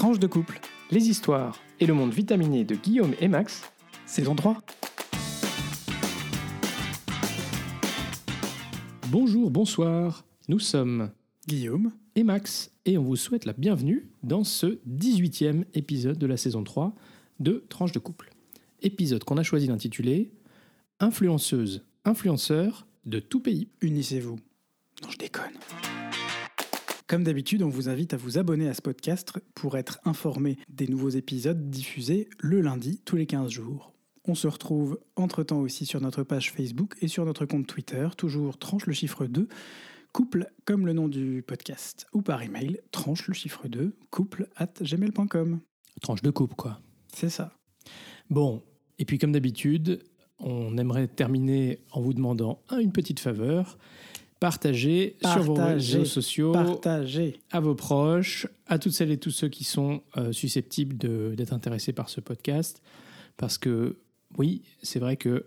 Tranche de couple, les histoires et le monde vitaminé de Guillaume et Max, saison 3. Bonjour, bonsoir, nous sommes Guillaume. et Max et on vous souhaite la bienvenue dans ce 18e épisode de la saison 3 de Tranche de couple. Épisode qu'on a choisi d'intituler Influenceuse, influenceur de tout pays. Unissez-vous. Non, je déconne. Comme d'habitude, on vous invite à vous abonner à ce podcast pour être informé des nouveaux épisodes diffusés le lundi tous les 15 jours. On se retrouve entre-temps aussi sur notre page Facebook et sur notre compte Twitter, toujours tranche le chiffre 2, couple comme le nom du podcast, ou par email, tranche le chiffre 2, couple at gmail.com. Tranche de couple, quoi. C'est ça. Bon, et puis comme d'habitude, on aimerait terminer en vous demandant un- une petite faveur. Partagez, sur vos réseaux sociaux, Partagez. à vos proches, à toutes celles et tous ceux qui sont euh, susceptibles d'être intéressés par ce podcast. Parce que oui, c'est vrai que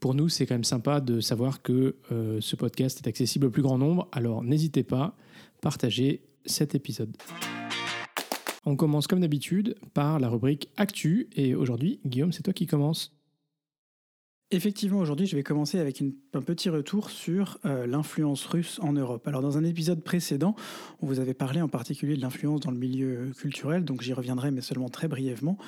pour nous, c'est quand même sympa de savoir que euh, ce podcast est accessible au plus grand nombre. Alors n'hésitez pas, partagez cet épisode. On commence comme d'habitude par la rubrique Actu. Et aujourd'hui, Guillaume, c'est toi qui commence. Effectivement, aujourd'hui, je vais commencer avec un petit retour sur euh, l'influence russe en Europe. Alors, dans un épisode précédent, on vous avait parlé en particulier de l'influence dans le milieu culturel, donc j'y reviendrai, mais seulement très brièvement.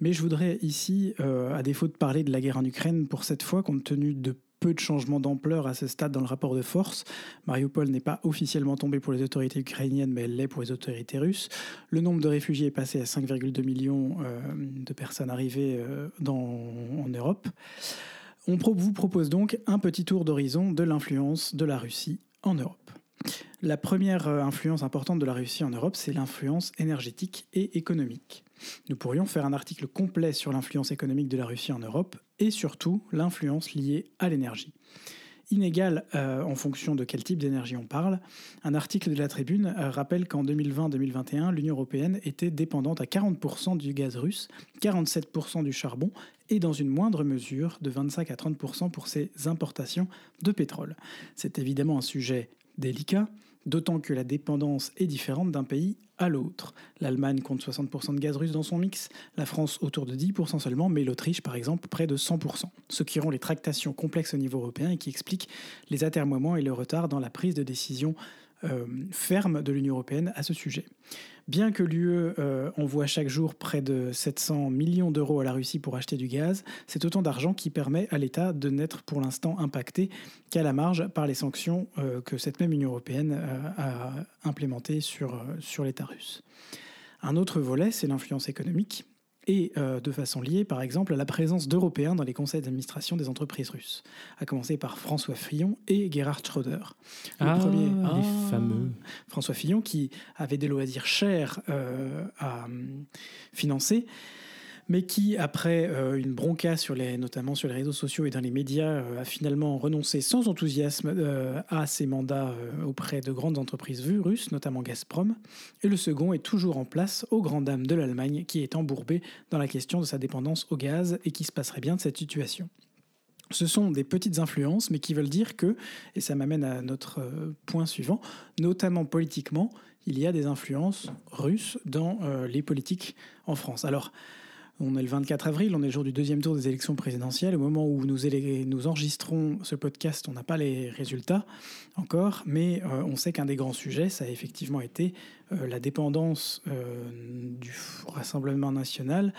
Mais je voudrais ici, euh, à défaut de parler de la guerre en Ukraine, pour cette fois, compte tenu de peu de changements d'ampleur à ce stade dans le rapport de force. Mariupol n'est pas officiellement tombé pour les autorités ukrainiennes, mais elle l'est pour les autorités russes. Le nombre de réfugiés est passé à 5,2 millions euh, de personnes arrivées dans, en Europe. On vous propose donc un petit tour d'horizon de l'influence de la Russie en Europe. La première euh, influence importante de la Russie en Europe, c'est l'influence énergétique et économique. Nous pourrions faire un article complet sur l'influence économique de la Russie en Europe et surtout l'influence liée à l'énergie. Inégale euh, en fonction de quel type d'énergie on parle, un article de la Tribune euh, rappelle qu'en 2020-2021, l'Union européenne était dépendante à 40% du gaz russe, 47% du charbon et dans une moindre mesure de 25 à 30% pour ses importations de pétrole. C'est évidemment un sujet délicat, d'autant que la dépendance est différente d'un pays à l'autre. L'Allemagne compte 60% de gaz russe dans son mix, la France autour de 10% seulement, mais l'Autriche par exemple près de 100%, ce qui rend les tractations complexes au niveau européen et qui explique les atermoiements et le retard dans la prise de décision euh, ferme de l'Union européenne à ce sujet. Bien que l'UE euh, envoie chaque jour près de 700 millions d'euros à la Russie pour acheter du gaz, c'est autant d'argent qui permet à l'État de n'être pour l'instant impacté qu'à la marge par les sanctions euh, que cette même Union européenne euh, a implémentées sur, sur l'État russe. Un autre volet, c'est l'influence économique et euh, de façon liée, par exemple, à la présence d'Européens dans les conseils d'administration des entreprises russes, à commencer par François Fillon et Gerhard Schröder. Le ah, premier- les Ah. fameux. François Fillon, qui avait des loisirs chers euh, à hum, financer, mais qui, après euh, une bronca, sur les, notamment sur les réseaux sociaux et dans les médias, euh, a finalement renoncé sans enthousiasme euh, à ses mandats auprès de grandes entreprises russes, notamment Gazprom. Et le second est toujours en place, aux grandes dames de l'Allemagne, qui est embourbée dans la question de sa dépendance au gaz et qui se passerait bien de cette situation. Ce sont des petites influences, mais qui veulent dire que, et ça m'amène à notre point suivant, notamment politiquement, il y a des influences russes dans les politiques en France. Alors, on est le 24 avril, on est le jour du deuxième tour des élections présidentielles. Au moment où nous, enregistrons ce podcast, on n'a pas les résultats encore, mais euh, on sait qu'un des grands sujets, ça a effectivement été euh, la dépendance euh, du Rassemblement national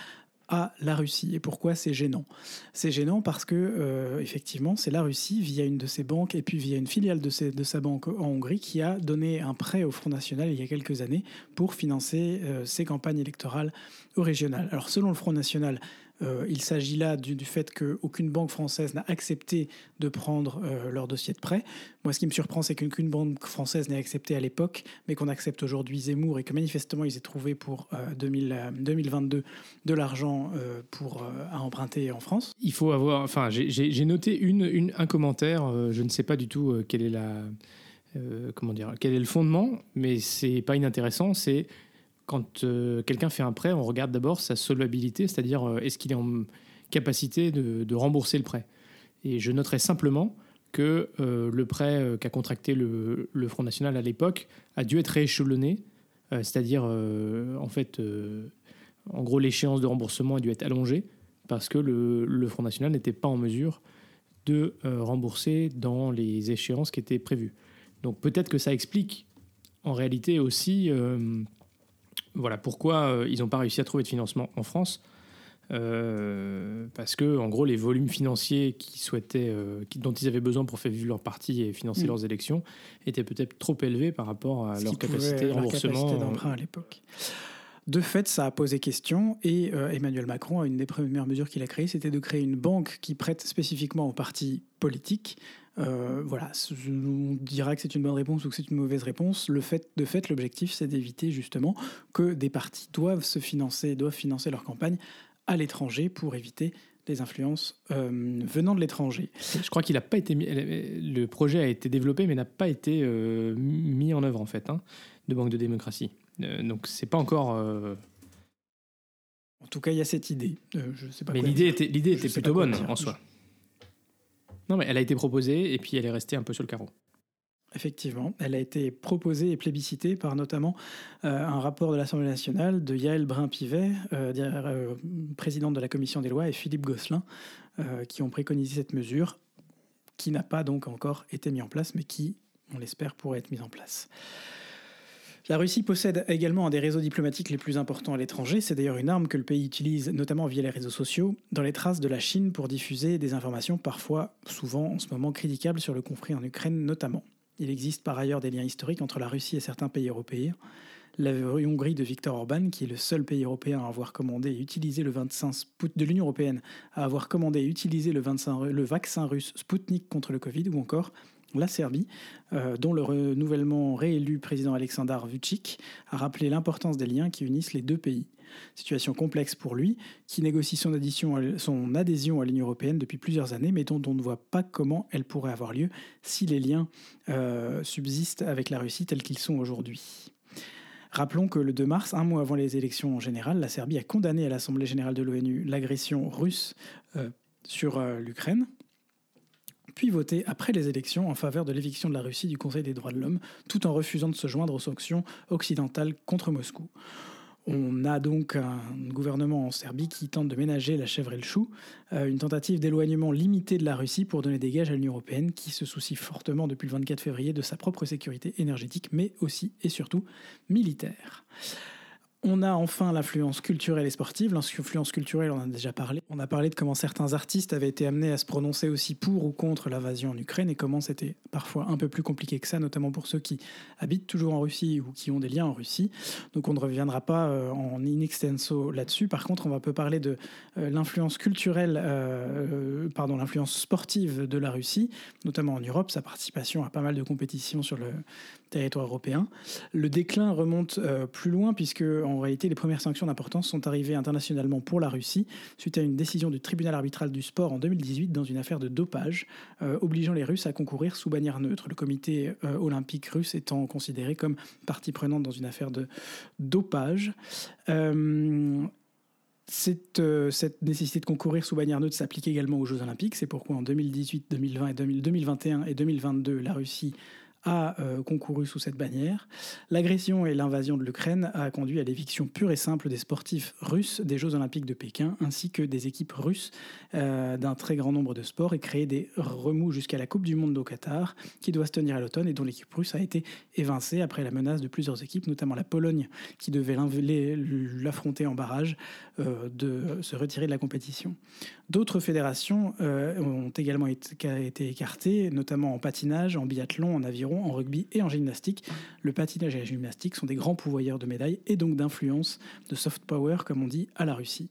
à la Russie. Et pourquoi c'est gênant? C'est gênant parce que, euh, effectivement, c'est la Russie, via une de ses banques et puis via une filiale de, sa banque en Hongrie, qui a donné un prêt au Front National il y a quelques années pour financer euh, ses campagnes électorales au régional. Alors, selon le Front National, euh, il s'agit là du, du fait qu'aucune banque française n'a accepté de prendre euh, leur dossier de prêt. Moi, ce qui me surprend, c'est qu'aucune banque française n'ait accepté à l'époque, mais qu'on accepte aujourd'hui Zemmour et que manifestement, ils aient trouvé pour euh, 2000, euh, 2022 de l'argent euh, pour, euh, à emprunter en France. Il faut avoir. Enfin, j'ai- noté une, un commentaire. euh, je ne sais pas du tout euh, quelle est la. euh, comment dire Quel est le fondement, mais c'est pas inintéressant. C'est quand euh, quelqu'un fait un prêt, on regarde d'abord sa solvabilité, c'est-à-dire euh, est-ce qu'il est en capacité de, rembourser le prêt. Et je noterai simplement que euh, le prêt qu'a contracté le, le Front National à l'époque a dû être rééchelonné c'est-à-dire, en fait, en gros, l'échéance de remboursement a dû être allongée parce que le, Front National n'était pas en mesure de rembourser dans les échéances qui étaient prévues. Donc peut-être que ça explique en réalité aussi voilà pourquoi ils n'ont pas réussi à trouver de financement en France euh, parce que, en gros, les volumes financiers qui souhaitaient, euh, dont ils avaient besoin pour faire vivre leur parti et financer mm. leurs élections étaient peut-être trop élevés par rapport à leur capacité de remboursement. d'emprunt à l'époque. De fait, ça a posé question et euh, Emmanuel Macron, une des premières mesures qu'il a créées, c'était de créer une banque qui prête spécifiquement aux partis politiques. Voilà, on dira que c'est une bonne réponse ou que c'est une mauvaise réponse. Le fait, de fait, l'objectif, c'est d'éviter justement que des partis doivent se financer, doivent financer leur campagne à l'étranger pour éviter des influences euh, venant de l'étranger. Je crois qu'il n'a pas été le projet a été développé mais n'a pas été euh, mis en œuvre en fait hein, de Banque de démocratie. Euh, donc c'est pas encore. En tout cas, il y a cette idée. je sais pas mais l'idée était l'idée était plutôt bonne en soi. Non mais elle a été proposée et puis elle est restée un peu sur le carreau. Effectivement, elle a été proposée et plébiscitée par notamment euh, un rapport de l'Assemblée nationale de Yael Brun-Pivet, euh, euh, présidente de la commission des lois, et Philippe Gosselin, qui ont préconisé cette mesure, qui n'a pas donc encore été mise en place, mais qui, on l'espère, pourrait être mise en place. La Russie possède également un des réseaux diplomatiques les plus importants à l'étranger. C'est d'ailleurs une arme que le pays utilise, notamment via les réseaux sociaux, dans les traces de la Chine pour diffuser des informations parfois, souvent en ce moment critiquables sur le conflit en Ukraine notamment. Il existe par ailleurs des liens historiques entre la Russie et certains pays européens. La Hongrie de Viktor Orban, qui est le seul pays européen à avoir commandé et utilisé le 25 de l'Union européenne à avoir commandé et utilisé le vaccin russe Sputnik contre le Covid, ou encore la Serbie, euh, dont le renouvellement réélu président Aleksandar Vucic a rappelé l'importance des liens qui unissent les deux pays. Situation complexe pour lui, qui négocie son, adhésion à l'Union européenne depuis plusieurs années, mais dont on ne voit pas comment elle pourrait avoir lieu si les liens euh, subsistent avec la Russie tels qu'ils sont aujourd'hui. Rappelons que le 2 mars, un mois avant les élections générales, la Serbie a condamné à l'Assemblée générale de l'ONU l'agression russe euh, sur l'Ukraine puis voté après les élections en faveur de l'éviction de la Russie du Conseil des droits de l'homme, tout en refusant de se joindre aux sanctions occidentales contre Moscou. On a donc un gouvernement en Serbie qui tente de ménager la chèvre et le chou, euh, une tentative d'éloignement limité de la Russie pour donner des gages à l'Union européenne qui se soucie fortement depuis le 24 février de sa propre sécurité énergétique, mais aussi et surtout militaire. On a enfin l'influence culturelle et sportive. L'influence culturelle, on en a déjà parlé. On a parlé de comment certains artistes avaient été amenés à se prononcer aussi pour ou contre l'invasion en Ukraine et comment c'était parfois un peu plus compliqué que ça, notamment pour ceux qui habitent toujours en Russie ou qui ont des liens en Russie. Donc on ne reviendra pas euh, en in extenso là-dessus. Par contre, on va peu parler de euh, l'influence culturelle, euh, pardon, l'influence sportive de la Russie, notamment en Europe, sa participation à pas mal de compétitions sur le territoire européen. Le déclin remonte euh, plus loin puisque en réalité les premières sanctions d'importance sont arrivées internationalement pour la Russie suite à une décision du tribunal arbitral du sport en 2018 dans une affaire de dopage euh, obligeant les Russes à concourir sous bannière neutre, le comité euh, olympique russe étant considéré comme partie prenante dans une affaire de dopage. Cette, cette, nécessité de concourir sous bannière neutre s'applique également aux Jeux Olympiques. C'est pourquoi en 2018, 2020 et 2021 et 2022, la Russie a euh, concouru sous cette bannière. L'agression et l'invasion de l'Ukraine a conduit à l'éviction pure et simple des sportifs russes des Jeux olympiques de Pékin, ainsi que des équipes russes euh, d'un très grand nombre de sports, et créé des remous jusqu'à la Coupe du Monde au Qatar, qui doit se tenir à l'automne et dont l'équipe russe a été évincée après la menace de plusieurs équipes, notamment la Pologne, qui devait l'affronter en barrage, euh, de se retirer de la compétition. D'autres fédérations ont également été écartées, notamment en patinage, en biathlon, en aviron en rugby et en gymnastique. Le patinage et la gymnastique sont des grands pouvoyeurs de médailles et donc d'influence, de soft power, comme on dit, à la Russie.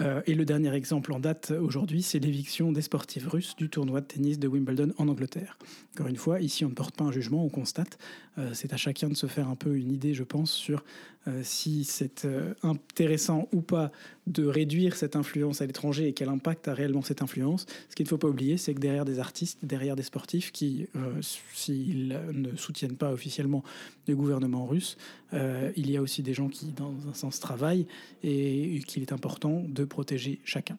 Euh, et le dernier exemple en date aujourd'hui, c'est l'éviction des sportifs russes du tournoi de tennis de Wimbledon en Angleterre. Encore une fois, ici on ne porte pas un jugement, on constate. Euh, c'est à chacun de se faire un peu une idée, je pense, sur euh, si c'est intéressant ou pas de réduire cette influence à l'étranger et quel impact a réellement cette influence. Ce qu'il ne faut pas oublier, c'est que derrière des artistes, derrière des sportifs qui, s'ils ne soutiennent pas officiellement le gouvernement russe, il y a aussi des gens qui, dans un sens, travaillent et qu'il est important de protéger chacun.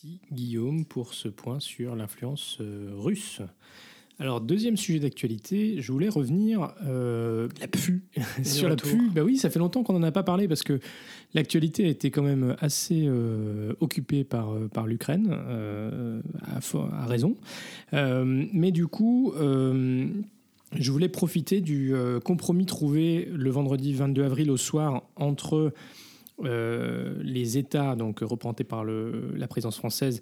Merci Guillaume pour ce point sur l'influence euh, russe. Alors, deuxième sujet d'actualité, je voulais revenir euh, la PFU. sur la PFU. Bah oui, ça fait longtemps qu'on n'en a pas parlé parce que l'actualité a été quand même assez euh, occupée par, euh, par l'Ukraine, à, à, raison. mais du coup, je voulais profiter du compromis trouvé le vendredi 22 avril au soir entre les États, donc représentés par le, la présidence française,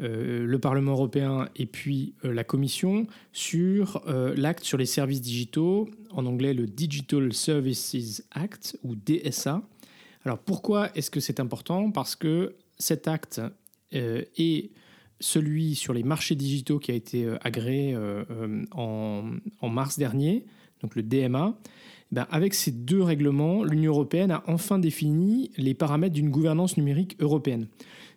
euh, le Parlement européen et puis euh, la Commission sur euh, l'acte sur les services digitaux, en anglais le Digital Services Act ou DSA. Alors pourquoi est-ce que c'est important? Parce que cet acte est celui sur les marchés digitaux qui a été agréé en, mars dernier, donc le DMA. Eh ben, avec ces deux règlements, l'Union européenne a enfin défini les paramètres d'une gouvernance numérique européenne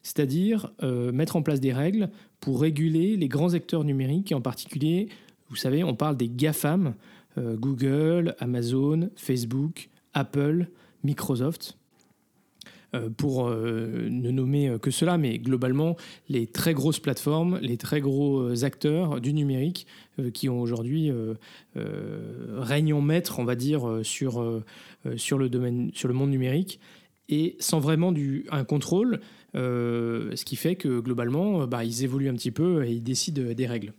c'est-à-dire euh, mettre en place des règles pour réguler les grands acteurs numériques, et en particulier, vous savez, on parle des GAFAM, euh, Google, Amazon, Facebook, Apple, Microsoft. Euh, pour ne nommer que cela, mais globalement, les très grosses plateformes, les très gros acteurs du numérique qui ont aujourd'hui règne en maître, on va dire, sur, sur, le domaine, sur le monde numérique, et sans vraiment du, un contrôle, ce qui fait que globalement, euh, bah, ils évoluent un petit peu et ils décident des règles.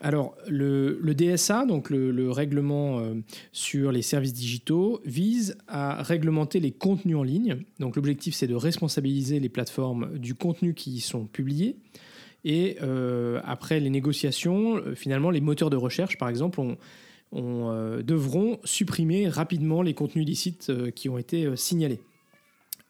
Alors, le, DSA, donc le, règlement euh, sur les services digitaux, vise à réglementer les contenus en ligne. Donc, l'objectif, c'est de responsabiliser les plateformes du contenu qui y sont publiés. Et après les négociations, finalement, les moteurs de recherche, par exemple, devront supprimer rapidement les contenus illicites qui ont été signalés.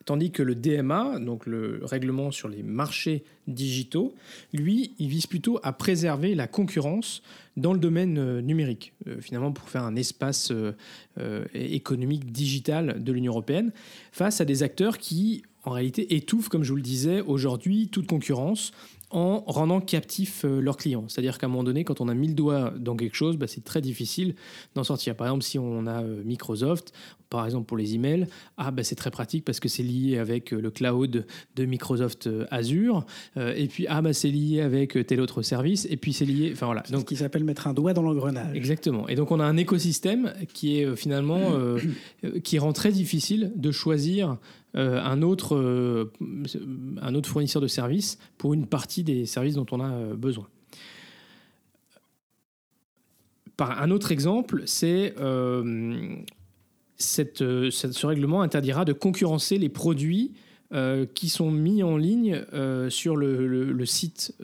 Tandis que le DMA, donc le règlement sur les marchés digitaux, lui, il vise plutôt à préserver la concurrence dans le domaine euh, numérique, euh, finalement pour faire un espace euh, économique digital de l'Union européenne, face à des acteurs qui, en réalité, étouffent, comme je vous le disais, aujourd'hui toute concurrence en rendant captifs leurs clients. C'est-à-dire qu'à un moment donné, quand on a mis le doigt dans quelque chose, bah, c'est très difficile d'en sortir. Par exemple, si on a Microsoft, par exemple pour les emails, ah ben c'est très pratique parce que c'est lié avec euh, le cloud de Microsoft euh, Azure, euh, et puis ah ben c'est lié avec tel autre service, et puis c'est lié, enfin voilà. Donc, ce qui s'appelle mettre un doigt dans l'engrenage. Exactement. Et donc on a un écosystème qui est finalement qui rend très difficile de choisir un, autre, un autre fournisseur de services pour une partie des services dont on a besoin. Par un autre exemple, c'est euh, ce règlement interdira de concurrencer les produits euh, qui sont mis en ligne euh, sur le, site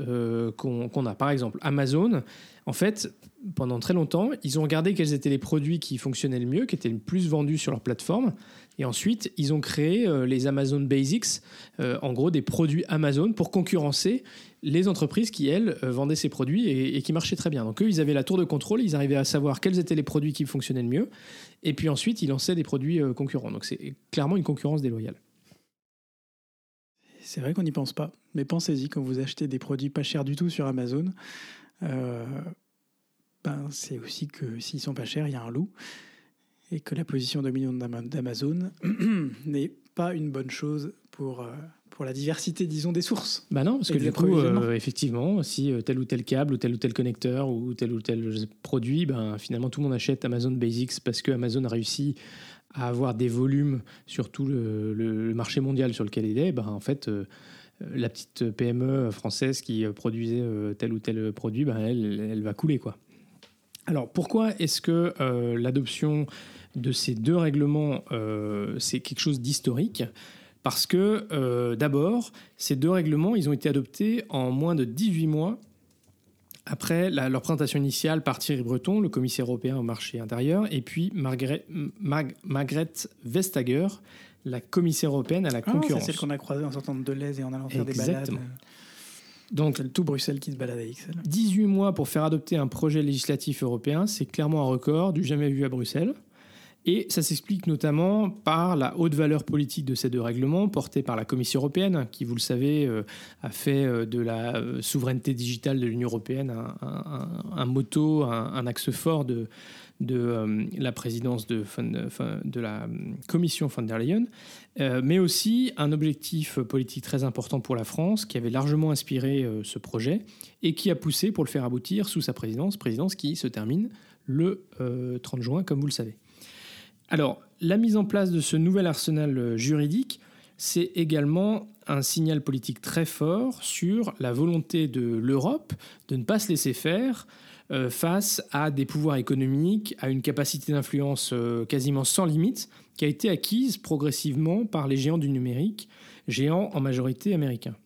qu'on a. Par exemple, Amazon, en fait, pendant très longtemps, ils ont regardé quels étaient les produits qui fonctionnaient le mieux, qui étaient le plus vendus sur leur plateforme. Et ensuite, ils ont créé les Amazon Basics, en gros des produits Amazon pour concurrencer les entreprises qui, elles, euh, vendaient ces produits et, qui marchaient très bien. Donc eux, ils avaient la tour de contrôle, ils arrivaient à savoir quels étaient les produits qui fonctionnaient le mieux, et puis ensuite, ils lançaient des produits euh, concurrents. Donc c'est clairement une concurrence déloyale. C'est vrai qu'on n'y pense pas, mais pensez-y quand vous achetez des produits pas chers du tout sur Amazon. Euh, ben, c'est aussi que s'ils sont pas chers, il y a un loup et que la position dominante d'Amazon n'est pas une bonne chose pour, pour la diversité, disons, des sources. Bah non, parce que du coup, euh, effectivement, si euh, tel ou tel câble, ou tel ou tel connecteur, ou tel ou tel produit, ben, finalement, tout le monde achète Amazon Basics parce que Amazon a réussi à avoir des volumes sur tout le, marché mondial sur lequel il est. Ben, en fait, euh, la petite PME française qui produisait tel ou tel produit, ben, elle, elle va couler. quoi. Alors, pourquoi est-ce que l'adoption de ces deux règlements, c'est quelque chose d'historique parce que, euh, d'abord, ces deux règlements, ils ont été adoptés en moins de 18 mois après leur présentation initiale par Thierry Breton, le commissaire européen au marché intérieur, et puis Margaret, Vestager, la commissaire européenne à la ah, concurrence. C'est celle qu'on a croisée en sortant de Deleuze et en allant faire des balades. Donc, tout Bruxelles qui se balade avec 18 mois pour faire adopter un projet législatif européen, c'est clairement un record du jamais vu à Bruxelles. Et ça s'explique notamment par la haute valeur politique de ces deux règlements, portés par la Commission européenne, qui, vous le savez, euh, a fait euh, de la euh, souveraineté digitale de l'Union européenne un, moto, un, axe fort de, la présidence de, de, la Commission von der Leyen, mais aussi un objectif politique très important pour la France, qui avait largement inspiré ce projet et qui a poussé pour le faire aboutir sous sa présidence, présidence qui se termine le 30 juin, comme vous le savez. Alors, la mise en place de ce nouvel arsenal euh, juridique, c'est également un signal politique très fort sur la volonté de l'Europe de ne pas se laisser faire euh, face à des pouvoirs économiques, à une capacité d'influence euh, quasiment sans limite qui a été acquise progressivement par les géants du numérique, géants en majorité américains.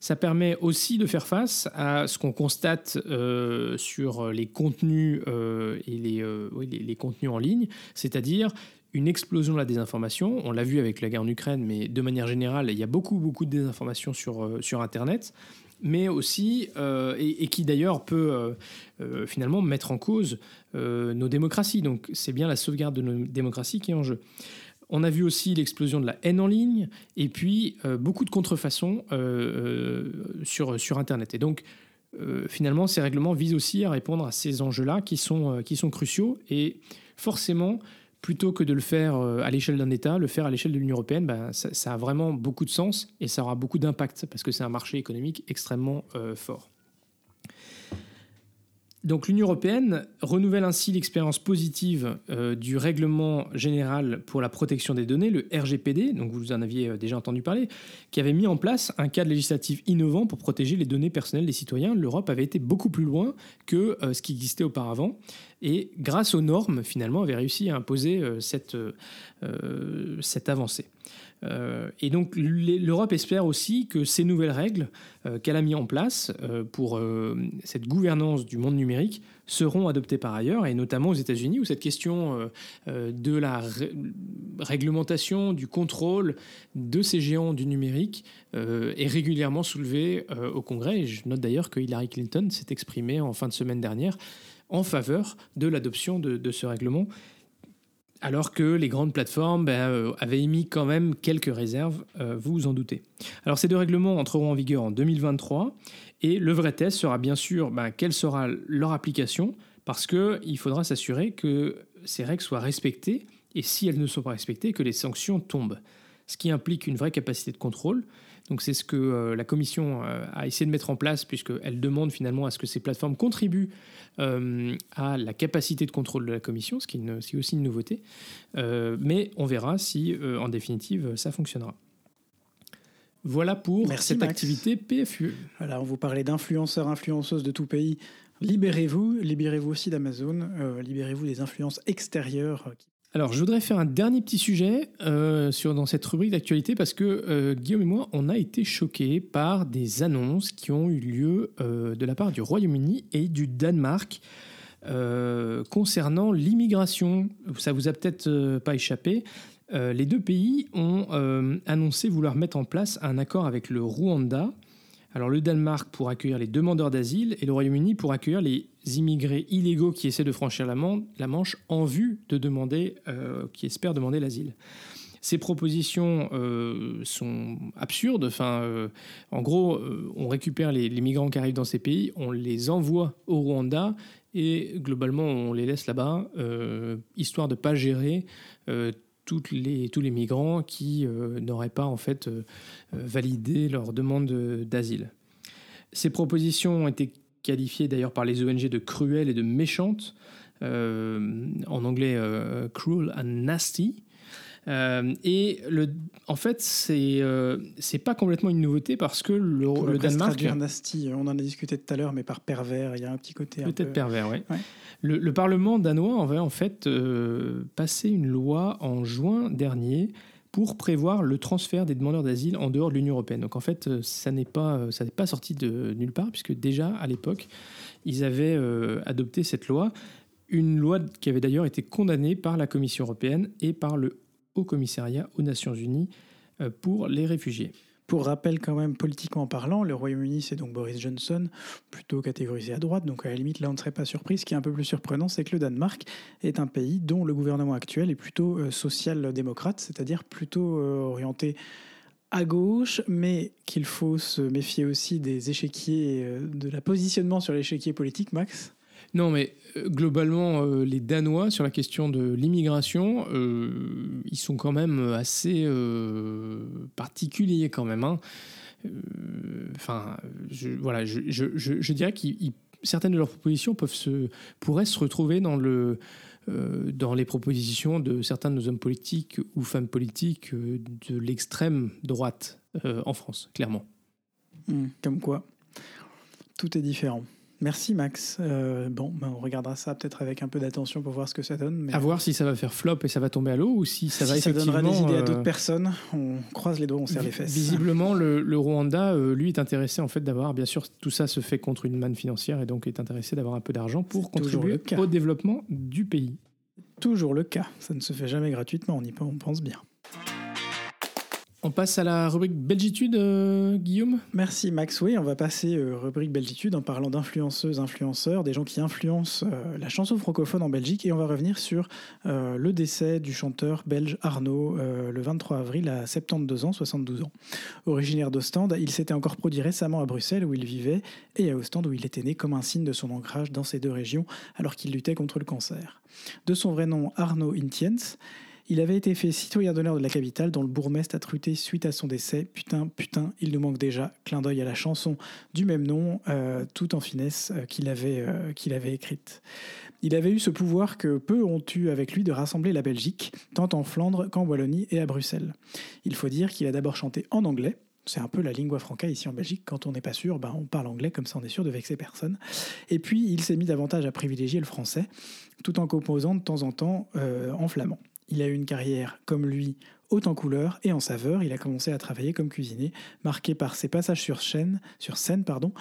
Ça permet aussi de faire face à ce qu'on constate euh, sur les contenus euh, et euh, les, contenus en ligne, c'est-à-dire une explosion de la désinformation. On l'a vu avec la guerre en Ukraine, mais de manière générale, il y a beaucoup, beaucoup de désinformation sur, sur Internet, mais aussi, et, qui d'ailleurs peut finalement mettre en cause nos démocraties. Donc c'est bien la sauvegarde de nos démocraties qui est en jeu. On a vu aussi l'explosion de la haine en ligne et puis euh, beaucoup de contrefaçons euh, euh, sur, sur Internet. Et donc, finalement, ces règlements visent aussi à répondre à ces enjeux-là qui sont, qui sont cruciaux. Et forcément, plutôt que de le faire à l'échelle d'un État, le faire à l'échelle de l'Union européenne, ben, ça, ça, a vraiment beaucoup de sens et ça aura beaucoup d'impact parce que c'est un marché économique extrêmement fort. Donc l'Union européenne renouvelle ainsi l'expérience positive euh, du règlement général pour la protection des données, le RGPD, donc vous en aviez euh, déjà entendu parler, qui avait mis en place un cadre législatif innovant pour protéger les données personnelles des citoyens. L'Europe avait été beaucoup plus loin que euh, ce qui existait auparavant et grâce aux normes, finalement, avait réussi à imposer cette, cette avancée. Euh, et donc l'Europe espère aussi que ces nouvelles règles euh, qu'elle a mises en place euh, pour cette gouvernance du monde numérique seront adoptées par ailleurs, et notamment aux États-Unis, où cette question de la réglementation, du contrôle de ces géants du numérique est régulièrement soulevée au Congrès. Et je note d'ailleurs que Hillary Clinton s'est exprimée en fin de semaine dernière en faveur de l'adoption de, de ce règlement alors que les grandes plateformes ben, euh, avaient émis quand même quelques réserves, euh, vous vous en doutez. Alors ces deux règlements entreront en vigueur en 2023 et le vrai test sera bien sûr ben, quelle sera leur application parce qu'il faudra s'assurer que ces règles soient respectées et si elles ne sont pas respectées, que les sanctions tombent. Ce qui implique une vraie capacité de contrôle, donc c'est ce que euh, la Commission euh, a essayé de mettre en place, puisqu'elle demande finalement à ce que ces plateformes contribuent euh, à la capacité de contrôle de la Commission, ce qui est, aussi une nouveauté. mais on verra si, en définitive, ça fonctionnera. Voilà pour cette activité PFU. Voilà, on vous parlait d'influenceurs, influenceuses de tout pays. Libérez-vous, libérez-vous aussi d'Amazon, libérez-vous des influences extérieures alors, je voudrais faire un dernier petit sujet euh, dans cette rubrique d'actualité parce que euh, Guillaume et moi, on a été choqués par des annonces qui ont eu lieu euh, de la part du Royaume-Uni et du Danemark concernant l'immigration. Ça vous a peut-être pas échappé. les deux pays ont annoncé vouloir mettre en place un accord avec le Rwanda alors le Danemark pour accueillir les demandeurs d'asile et le Royaume-Uni pour accueillir les immigrés illégaux qui essaient de franchir la, Manche en vue de demander, euh, qui espèrent demander l'asile. Ces propositions euh, sont absurdes. Euh, en gros, on récupère les, migrants qui arrivent dans ces pays, on les envoie au Rwanda et globalement on les laisse là-bas, histoire de pas gérer les, tous les migrants qui euh, n'auraient pas en fait euh, euh, validé leur demande d'asile. Ces propositions ont été qualifiées d'ailleurs par les ONG de cruelles et de méchantes, en anglais cruel and nasty. Et le, en fait, c'est c'est pas complètement une nouveauté parce que le, le Danemark. Nasty, on en a discuté tout à l'heure, mais par pervers, il y a un petit côté. Peut-être pervers, oui. Ouais. Le, Parlement danois avait en fait euh, passé une loi en juin dernier pour prévoir le transfert des demandeurs d'asile en dehors de l'Union européenne. Donc en fait, euh, ça n'est pas, euh, ça n'est pas sorti de nulle part, puisque déjà à l'époque, ils avaient adopté cette loi, une loi qui avait d'ailleurs été condamnée par la Commission européenne et par le Haut Commissariat aux Nations Unies pour les réfugiés. Pour rappel, quand même, politiquement parlant, le Royaume-Uni, c'est donc Boris Johnson, plutôt catégorisé à droite. Donc, à la limite, là, on ne serait pas surpris. Ce qui est un peu plus surprenant, c'est que le Danemark est un pays dont le gouvernement actuel est plutôt euh, social-démocrate, c'est-à-dire plutôt euh, orienté à gauche, mais qu'il faut se méfier aussi des échiquiers, euh, de la positionnement sur l'échiquier politique, Max? Non, mais euh, globalement, euh, les Danois, sur la question de l'immigration, euh, ils sont quand même assez particuliers quand même. Hein. Enfin, je, voilà, je, dirais que certaines de leurs propositions peuvent se, pourraient se retrouver dans les propositions de certains de nos hommes politiques ou femmes politiques de l'extrême droite en France, clairement. Hmm, comme quoi, tout est différent. Merci Max. Euh, bon, ben, on regardera ça peut-être avec un peu d'attention pour voir ce que ça donne. Mais... À voir si ça va faire flop et ça va tomber à l'eau ou si ça va effectivement... ça donnera des idées à d'autres euh, personnes. On croise les doigts, on serre les fesses. Visiblement, le, Rwanda, euh, lui, est intéressé en fait d'avoir, bien sûr, tout ça se fait contre une manne financière et donc est intéressé d'avoir un peu d'argent pour contribuer au développement du pays. Toujours le cas. Ça ne se fait jamais gratuitement. On y pense bien. On passe à la rubrique Belgitude, euh, Guillaume? Merci Max. Oui, on va passer euh, rubrique Belgitude en parlant d'influenceuses, influenceurs, des gens qui influencent euh, la chanson francophone en Belgique. Et on va revenir sur le décès du chanteur belge Arnaud le 23 avril à 72 ans, 72 ans. Originaire d'Ostende, il s'était encore produit récemment à Bruxelles où il vivait et à Ostende où il était né comme un signe de son ancrage dans ces deux régions alors qu'il luttait contre le cancer. De son vrai nom Arnaud Intiens, il avait été fait citoyen d'honneur de la capitale dont le bourgmestre a truté suite à son décès. Putain, putain, il nous manque déjà. Clin d'œil à la chanson du même nom, euh, tout en finesse, euh, qu'il avait, euh, qu'il avait écrite. Il avait eu ce pouvoir que peu ont eu avec lui de rassembler la Belgique, tant en Flandre qu'en Wallonie et à Bruxelles. Il faut dire qu'il a d'abord chanté en anglais, c'est un peu la lingua franca ici en Belgique. Quand on n'est pas sûr, ben on parle anglais, comme ça on est sûr de vexer personne. Et puis il s'est mis davantage à privilégier le français, tout en composant de temps en temps en flamand. Il a eu une carrière, comme lui, haute en couleur et en saveur. Il a commencé à travailler comme cuisinier, marqué par ses passages sur scène, sur scène pardon,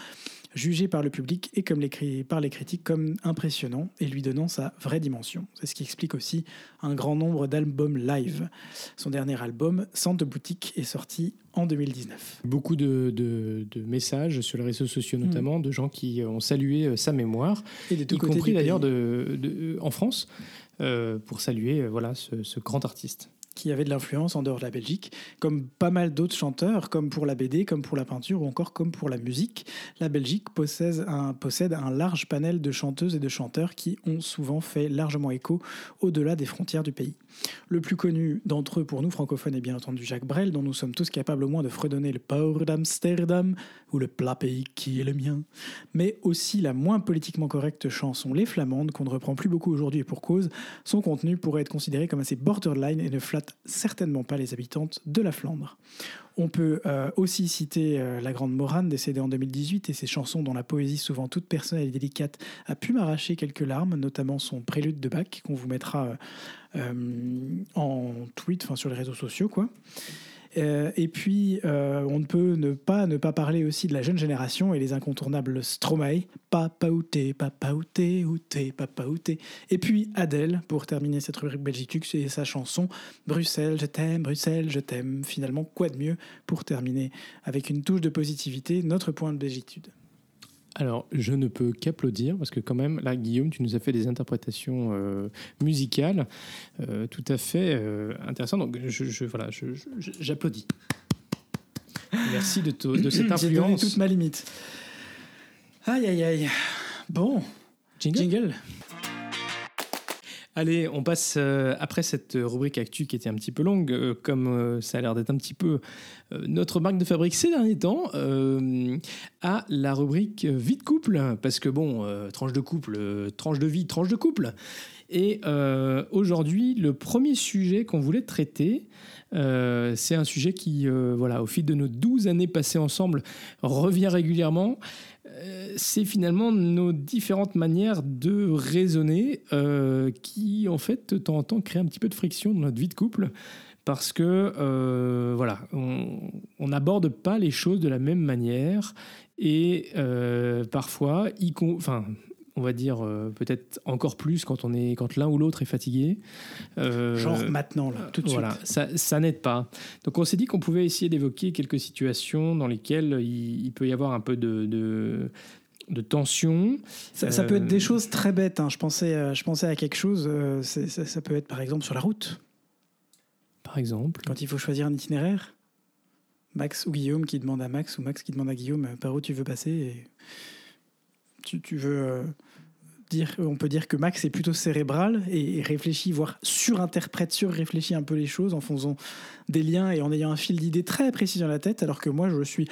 jugé par le public et comme les, par les critiques comme impressionnant et lui donnant sa vraie dimension. C'est ce qui explique aussi un grand nombre d'albums live. Son dernier album, Centre de boutique, est sorti en 2019. Beaucoup de, messages sur les réseaux sociaux notamment, mm. de gens qui ont salué euh, sa mémoire, et y compris d'ailleurs en France. Euh, pour saluer euh, voilà, ce, grand artiste qui avait de l'influence en dehors de la Belgique, comme pas mal d'autres chanteurs, comme pour la BD, comme pour la peinture ou encore comme pour la musique. La Belgique possède un, large panel de chanteuses et de chanteurs qui ont souvent fait largement écho au-delà des frontières du pays. Le plus connu d'entre eux pour nous francophones est bien entendu Jacques Brel, dont nous sommes tous capables au moins de fredonner le Port d'Amsterdam ou le plat pays qui est le mien. Mais aussi la moins politiquement correcte chanson Les Flamandes, qu'on ne reprend plus beaucoup aujourd'hui et pour cause, son contenu pourrait être considéré comme assez borderline et ne flatte certainement pas les habitantes de la Flandre. On peut euh, aussi citer euh, la grande Morane, décédée en 2018, et ses chansons dont la poésie, souvent toute personnelle et délicate, a pu m'arracher quelques larmes, notamment son prélude de Bach, qu'on vous mettra euh, en tweet, enfin sur les réseaux sociaux, quoi. Euh, et puis, euh, on ne peut ne pas ne pas parler aussi de la jeune génération et les incontournables Stromae, Papa outé, Papa outé, outé, Papa outé. Et puis Adèle, pour terminer cette rubrique Belgique, c'est sa chanson Bruxelles, je t'aime, Bruxelles, je t'aime. Finalement, quoi de mieux pour terminer avec une touche de positivité, notre point de belgitude. Alors, je ne peux qu'applaudir parce que quand même, là, Guillaume, tu nous as fait des interprétations euh, musicales euh, tout à fait euh, intéressantes. Donc, je, voilà, j'applaudis. Merci de, de cette influence. J'ai donné toute ma limite. Aïe, aïe, aïe. Bon. Jingle? Jingle. Allez, on passe après cette rubrique actu qui était un petit peu longue, comme ça a l'air d'être un petit peu euh, notre marque de fabrique ces derniers temps euh, à la rubrique vie de couple. Parce que bon, euh, tranche de couple, tranche de vie, tranche de couple. Et aujourd'hui, le premier sujet qu'on voulait traiter, c'est un sujet qui, voilà, au fil de nos 12 années passées ensemble, revient régulièrement. C'est finalement nos différentes manières de raisonner qui, en fait, de temps en temps, créent un petit peu de friction dans notre vie de couple. Parce que euh, voilà, on n'aborde pas les choses de la même manière. Et euh, parfois, enfin, on va dire euh, peut-être encore plus quand on est quand l'un ou l'autre est fatigué. Euh, Genre maintenant là, tout de voilà, suite. ça, ça n'aide pas. Donc on s'est dit qu'on pouvait essayer d'évoquer quelques situations dans lesquelles il, peut y avoir un peu de, de, tension. Ça, peut être des choses très bêtes. Hein. Je pensais, je pensais à quelque chose. Ça, ça peut être par exemple sur la route. Par exemple. Quand il faut choisir un itinéraire. Max ou Guillaume qui demande à Max ou Max qui demande à Guillaume euh, par où tu veux passer. Et tu, tu veux euh, dire, on peut dire que Max est plutôt cérébral et, réfléchit, voire surinterprète, surréfléchit un peu les choses en faisant des liens et en ayant un fil d'idées très précis dans la tête, alors que moi je suis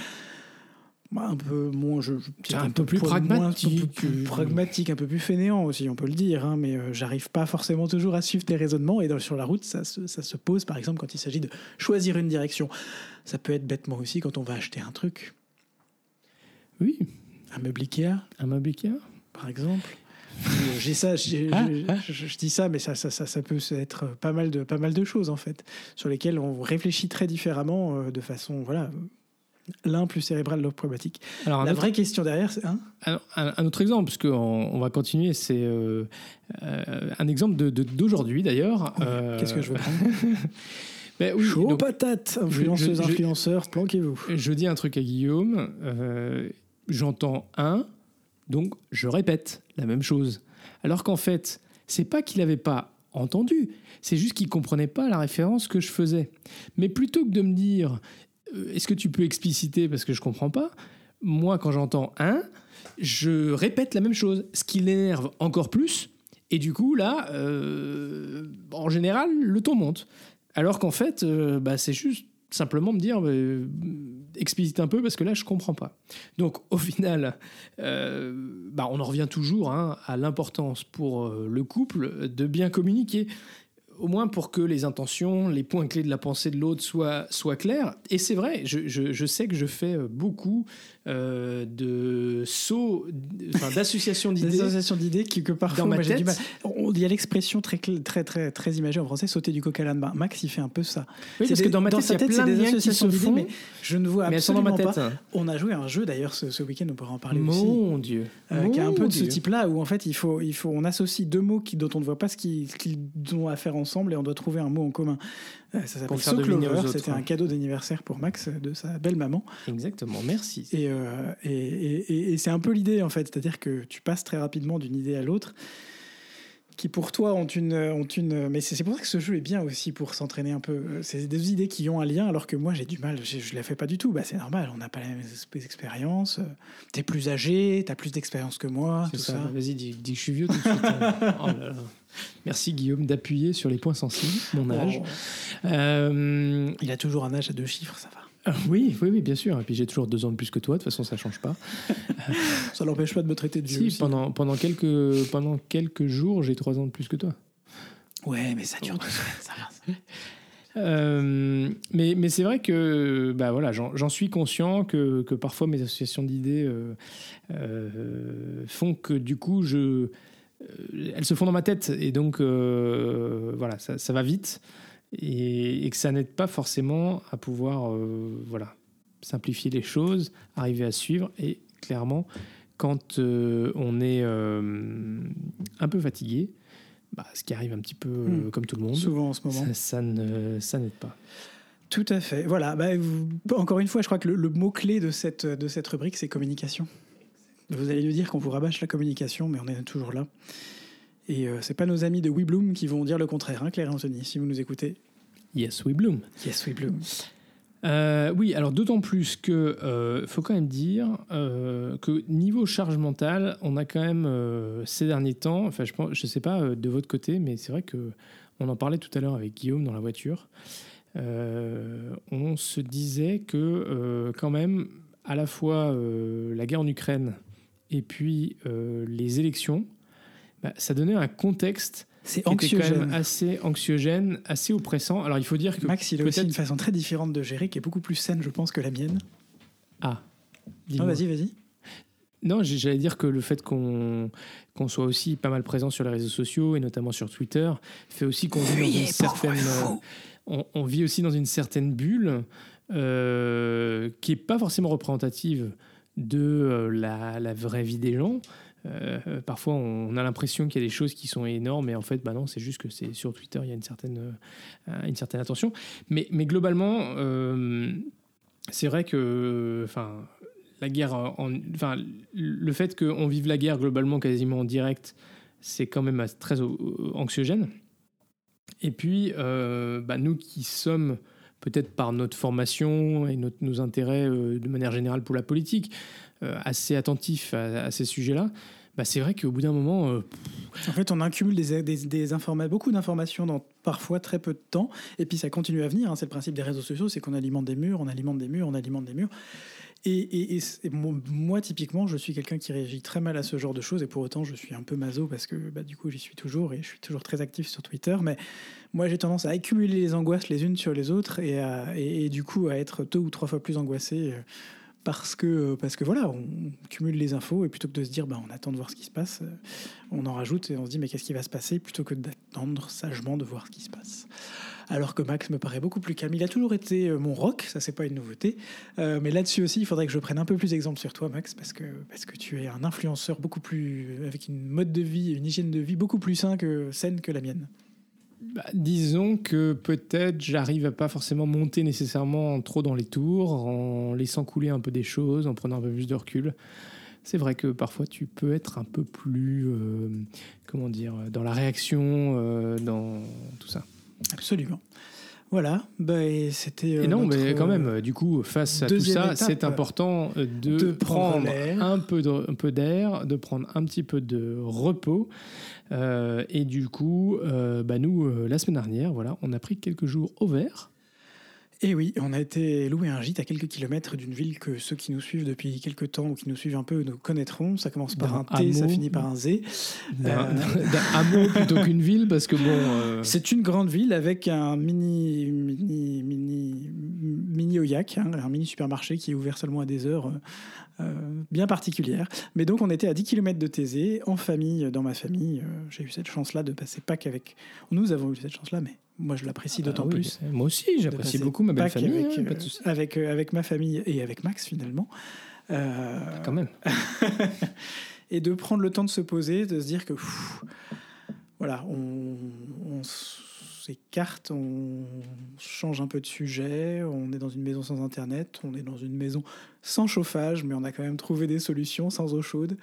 un peu moins, je, un, peu plus pragmatique, un peu plus pragmatique, un peu plus fainéant aussi, on peut le dire. Hein, mais euh, j'arrive pas forcément toujours à suivre tes raisonnements. Et sur la route, ça se, pose, par exemple, quand il s'agit de choisir une direction. Ça peut être bêtement aussi quand on va acheter un truc. Oui. Un meuble Ikea. Un meuble Ikea. Par exemple. Euh, j'ai ça, ah, ah. je, dis ça, mais ça, ça, ça, peut être pas mal de pas mal de choses en fait, sur lesquelles on réfléchit très différemment, euh, de façon voilà l'un plus cérébral, l'autre problématique. Alors, la vraie question derrière, c'est un, un, autre exemple, qu'on on va continuer, c'est euh, euh, un exemple d'aujourd'hui de, d'ailleurs. Euh, Qu'est-ce que je veux prendre? Ben, oui, Chaud donc, patate, influenceuse, influenceur, planquez-vous. Je dis un truc à Guillaume, j'entends un, donc je répète la même chose. Alors qu'en fait, c'est pas qu'il n'avait pas entendu, c'est juste qu'il comprenait pas la référence que je faisais. Mais plutôt que de me dire euh, est-ce que tu peux expliciter parce que je comprends pas Moi, quand j'entends un, je répète la même chose, ce qui l'énerve encore plus. Et du coup, là, euh, en général, le ton monte. Alors qu'en fait, euh, bah, c'est juste simplement me dire explicite un peu parce que là je comprends pas. Donc au final, bah, on en revient toujours hein, à l'importance pour le couple de bien communiquer au moins pour que les intentions, les points clés de la pensée de l'autre soient, soient clairs. Et c'est vrai, je, je, je, sais que je fais euh, beaucoup euh, de sauts, d'associations d'idées. d'associations d'idées qui, que parfois, dans ma tête. Mal. Il y a l'expression très, très, très, très imagée en français, sauter du coq à l'âne. Max, il fait un peu ça. Oui, parce que dans ma tête, il y a plein de liens qui se font. Mais je ne vois absolument dans ma tête. pas. On a joué à un jeu, d'ailleurs, ce, ce week-end, on pourra en parler Mon aussi. Mon Dieu. Euh, qui est un peu de ce type-là, où en fait, il faut, il faut, on associe deux mots qui, dont on ne voit pas ce qu'ils ont à faire ensemble et on doit trouver un mot en commun. Euh, ça s'appelle So. C'était un cadeau d'anniversaire pour Max de sa belle maman. Exactement, merci. Euh, et, et, et c'est un peu l'idée en fait, c'est-à-dire que tu passes très rapidement d'une idée à l'autre qui pour toi ont une, ont une... mais c'est pour ça que ce jeu est bien aussi pour s'entraîner un peu. C'est des idées qui ont un lien, alors que moi j'ai du mal, je ne la fais pas du tout. Bah, c'est normal, on n'a pas les mêmes expériences. Tu es plus âgé, tu as plus d'expérience que moi. Tout ça. ça. Vas-y, dis, dis, que je suis vieux tout de suite. oh là là. Merci Guillaume d'appuyer sur les points sensibles, mon âge. Oh. Euh... Il a toujours un âge à deux chiffres, ça va. Ah oui, oui, oui, bien sûr. Et puis j'ai toujours deux ans de plus que toi. De toute façon, ça change pas. ça n'empêche pas de me traiter de vieux. Si, pendant pendant quelques pendant quelques jours, j'ai trois ans de plus que toi. Ouais, mais ça dure deux ça euh, mais, mais c'est vrai que bah voilà, j'en suis conscient que, que, parfois mes associations d'idées euh, euh, font que du coup je elles se font dans ma tête et donc voilà ça, ça, va vite et, que ça n'aide pas forcément à pouvoir euh, voilà, simplifier les choses, arriver à suivre. Et clairement, quand euh, on est euh, un peu fatigué, bah, ce qui arrive un petit peu hmm. comme tout le monde, souvent en ce moment, ça, n'aide pas. Tout à fait. Voilà. Bah, encore une fois, je crois que le, mot-clé de cette, de cette rubrique, c'est communication. Vous allez nous dire qu'on vous rabâche la communication, mais on est toujours là. Et euh, c'est pas nos amis de We Bloom qui vont dire le contraire, hein, Claire et Anthony, si vous nous écoutez. Yes, We Bloom. Yes, We Bloom. Euh, oui, alors d'autant plus que euh, faut quand même dire que niveau charge mentale, on a quand même ces derniers temps, enfin je pense, je sais pas de votre côté, mais c'est vrai que on en parlait tout à l'heure avec Guillaume dans la voiture. on se disait que quand même à la fois la guerre en Ukraine et puis les élections, bah, ça donnait un contexte c'est anxiogène. assez anxiogène, assez oppressant. Alors il faut dire que Max, il a aussi une façon très différente de gérer, qui est beaucoup plus saine, je pense, que la mienne. Ah. Non, vas-y, vas-y. Non, j'allais dire que le fait qu'on qu'on soit aussi pas mal présent sur les réseaux sociaux et notamment sur Twitter fait aussi qu'on vit dans une certaine euh, on, vit aussi dans une certaine bulle euh, qui est pas forcément représentative de euh, la, la, vraie vie des gens. Euh, parfois, on a l'impression qu'il y a des choses qui sont énormes, et en fait, bah non, c'est juste que c'est sur Twitter, il y a une certaine, une certaine attention. Mais, mais globalement, c'est vrai que, enfin, la guerre, enfin, le fait qu'on vive la guerre globalement quasiment en direct, c'est quand même très anxiogène. Et puis, bah, nous qui sommes peut-être par notre formation et nos intérêts de manière générale pour la politique, assez attentifs à ces sujets-là, bah, c'est vrai qu'au bout d'un moment. Euh, en fait, on accumule des, des, beaucoup d'informations dans parfois très peu de temps, et puis ça continue à venir. Hein. C'est le principe des réseaux sociaux, c'est qu'on alimente des murs, on alimente des murs, on alimente des murs. Et, moi, typiquement, je suis quelqu'un qui réagit très mal à ce genre de choses, et pour autant, je suis un peu maso parce que bah, du coup, j'y suis toujours et je suis toujours très actif sur Twitter. Mais moi, j'ai tendance à accumuler les angoisses les unes sur les autres et, et, du coup à être deux ou trois fois plus angoissé euh, parce que, parce que voilà, on cumule les infos et plutôt que de se dire bah, on attend de voir ce qui se passe, euh, on en rajoute et on se dit mais qu'est-ce qui va se passer plutôt que d'attendre sagement de voir ce qui se passe. Alors que Max me paraît beaucoup plus calme. Il a toujours été euh, mon rock, ça c'est pas une nouveauté. Euh, mais là-dessus aussi, il faudrait que je prenne un peu plus d'exemple sur toi, Max, parce que, parce que tu es un influenceur beaucoup plus. avec une mode de vie, une hygiène de vie beaucoup plus saine que, saine que la mienne. Bah, disons que peut-être j'arrive à pas forcément monter nécessairement trop dans les tours, en laissant couler un peu des choses, en prenant un peu plus de recul. C'est vrai que parfois tu peux être un peu plus, euh, comment dire, dans la réaction, euh, dans tout ça. Absolument. Voilà, bah, c'était. Euh, et non, mais quand même, du coup, face à tout ça, c'est important de, prendre, un peu d'air, de prendre un petit peu de repos. Euh, et du coup, euh, bah nous, euh, la semaine dernière, voilà, on a pris quelques jours au vert. Et oui, on a été loué un gîte à quelques kilomètres d'une ville que ceux qui nous suivent depuis quelques temps ou qui nous suivent un peu nous connaîtront. Ça commence par un T, ça finit par un Z. D'un hameau plutôt qu'une ville, parce que bon. C'est une grande ville avec un mini, mini, mini, mini Oyak, hein, un mini supermarché qui est ouvert seulement à des heures euh, bien particulière. Mais donc on était à 10 km de Thésée, en famille, dans ma famille. Euh, j'ai eu cette chance-là de passer Pâques avec... Nous avons eu cette chance-là, mais moi je l'apprécie d'autant ah plus. Moi aussi, j'apprécie beaucoup ma belle famille. Avec, hein, euh, avec, avec, ma famille et avec Max finalement. Quand même. et de prendre le temps de se poser, de se dire que... voilà, on, on cartes, on change un peu de sujet, on est dans une maison sans internet, on est dans une maison sans chauffage, mais on a quand même trouvé des solutions sans eau chaude.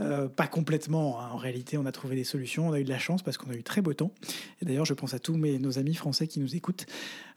Euh, pas complètement, hein. en réalité, on a trouvé des solutions, on a eu de la chance parce qu'on a eu très beau temps. Et d'ailleurs, je pense à tous mes, nos amis français qui nous écoutent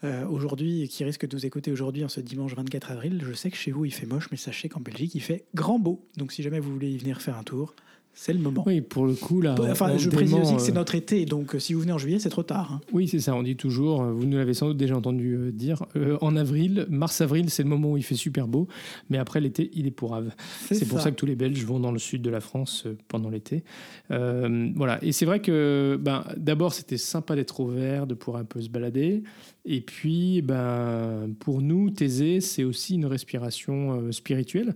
euh, aujourd'hui et qui risquent de nous écouter aujourd'hui en ce dimanche 24 avril. Je sais que chez vous il fait moche, mais sachez qu'en Belgique il fait grand beau. Donc si jamais vous voulez y venir faire un tour, c'est le moment. Oui, pour le coup, là. Enfin, je précise aussi que c'est euh, notre été, donc euh, si vous venez en juillet, c'est trop tard. Hein. Oui, c'est ça, on dit toujours, euh, vous nous l'avez sans doute déjà entendu dire, en avril, mars-avril, c'est le moment où il fait super beau, mais après l'été, il est pourrave. C'est pour ça que tous les Belges vont dans le sud de la France pendant l'été. voilà, et c'est vrai que ben, d'abord, c'était sympa d'être au vert, de pouvoir un peu se balader, et puis, ben, pour nous, Thésée, c'est aussi une respiration spirituelle.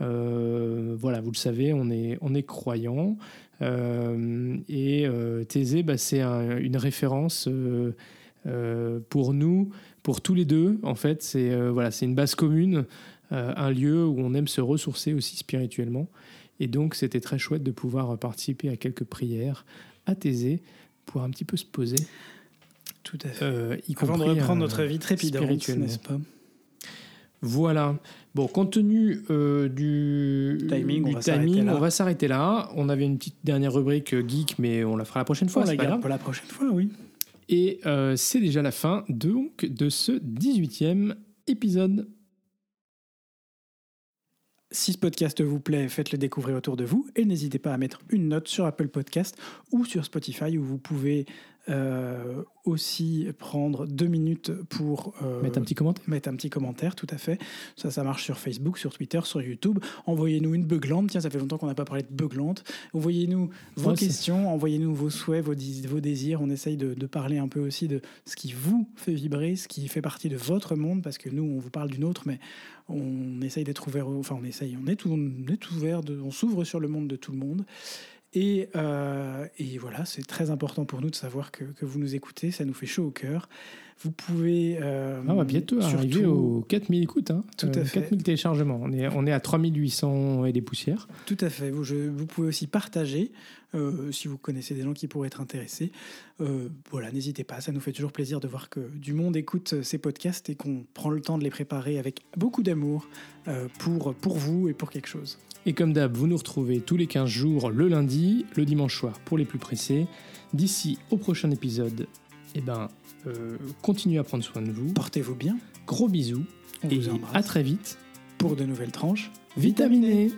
Euh, voilà, vous le savez, on est, on est croyant. Euh, et euh, Thésée, bah, c'est une référence pour nous, pour tous les deux. En fait, c'est voilà, c'est une base commune, un lieu où on aime se ressourcer aussi spirituellement. Et donc, c'était très chouette de pouvoir participer à quelques prières à Thésée pour un petit peu se poser. Tout à fait. Avant de reprendre notre vie trépidante, n'est-ce pas? Voilà. Bon, compte tenu euh, du timing, on, va s'arrêter là. On avait une petite dernière rubrique euh, geek, mais on la fera la prochaine fois. On la garde pour la prochaine fois, oui. Et euh, c'est déjà la fin donc de ce 18e épisode. Si ce podcast vous plaît, faites-le découvrir autour de vous et n'hésitez pas à mettre une note sur Apple Podcast ou sur Spotify où vous pouvez euh, aussi prendre deux minutes pour euh, mettre un petit commentaire. Mettre un petit commentaire, tout à fait. Ça, ça marche sur Facebook, sur Twitter, sur YouTube. Envoyez-nous une beuglante. Tiens, ça fait longtemps qu'on n'a pas parlé de beuglante. Envoyez-nous vos questions, envoyez-nous vos souhaits, vos, vos, désirs. On essaye de, parler un peu aussi de ce qui vous fait vibrer, ce qui fait partie de votre monde, parce que nous, on vous parle d'une autre, mais on essaye d'être ouvert. Enfin, on essaye. On est, tout, on est ouvert. De, on s'ouvre sur le monde de tout le monde. Et, euh, et voilà, c'est très important pour nous de savoir que, que vous nous écoutez, ça nous fait chaud au cœur. Vous pouvez. euh, Ah, on va bientôt surtout- arriver aux 4000 écoutes. Hein. Tout à Euh, fait. 4000 téléchargements. On est, on est à 3800 et des poussières. Tout à fait. Vous, je- vous pouvez aussi partager euh, si vous connaissez des gens qui pourraient être intéressés. Voilà, n'hésitez pas. Ça nous fait toujours plaisir de voir que du monde écoute ces podcasts et qu'on prend le temps de les préparer avec beaucoup d'amour pour, pour vous et pour quelque chose. Et comme d'hab, vous nous retrouvez tous les 15 jours le lundi, le dimanche soir pour les plus pressés. D'ici au prochain épisode, eh ben, euh, continuez à prendre soin de vous. Portez-vous bien. Gros bisous On et vous à embrasse très vite. pour de nouvelles tranches. Vitaminé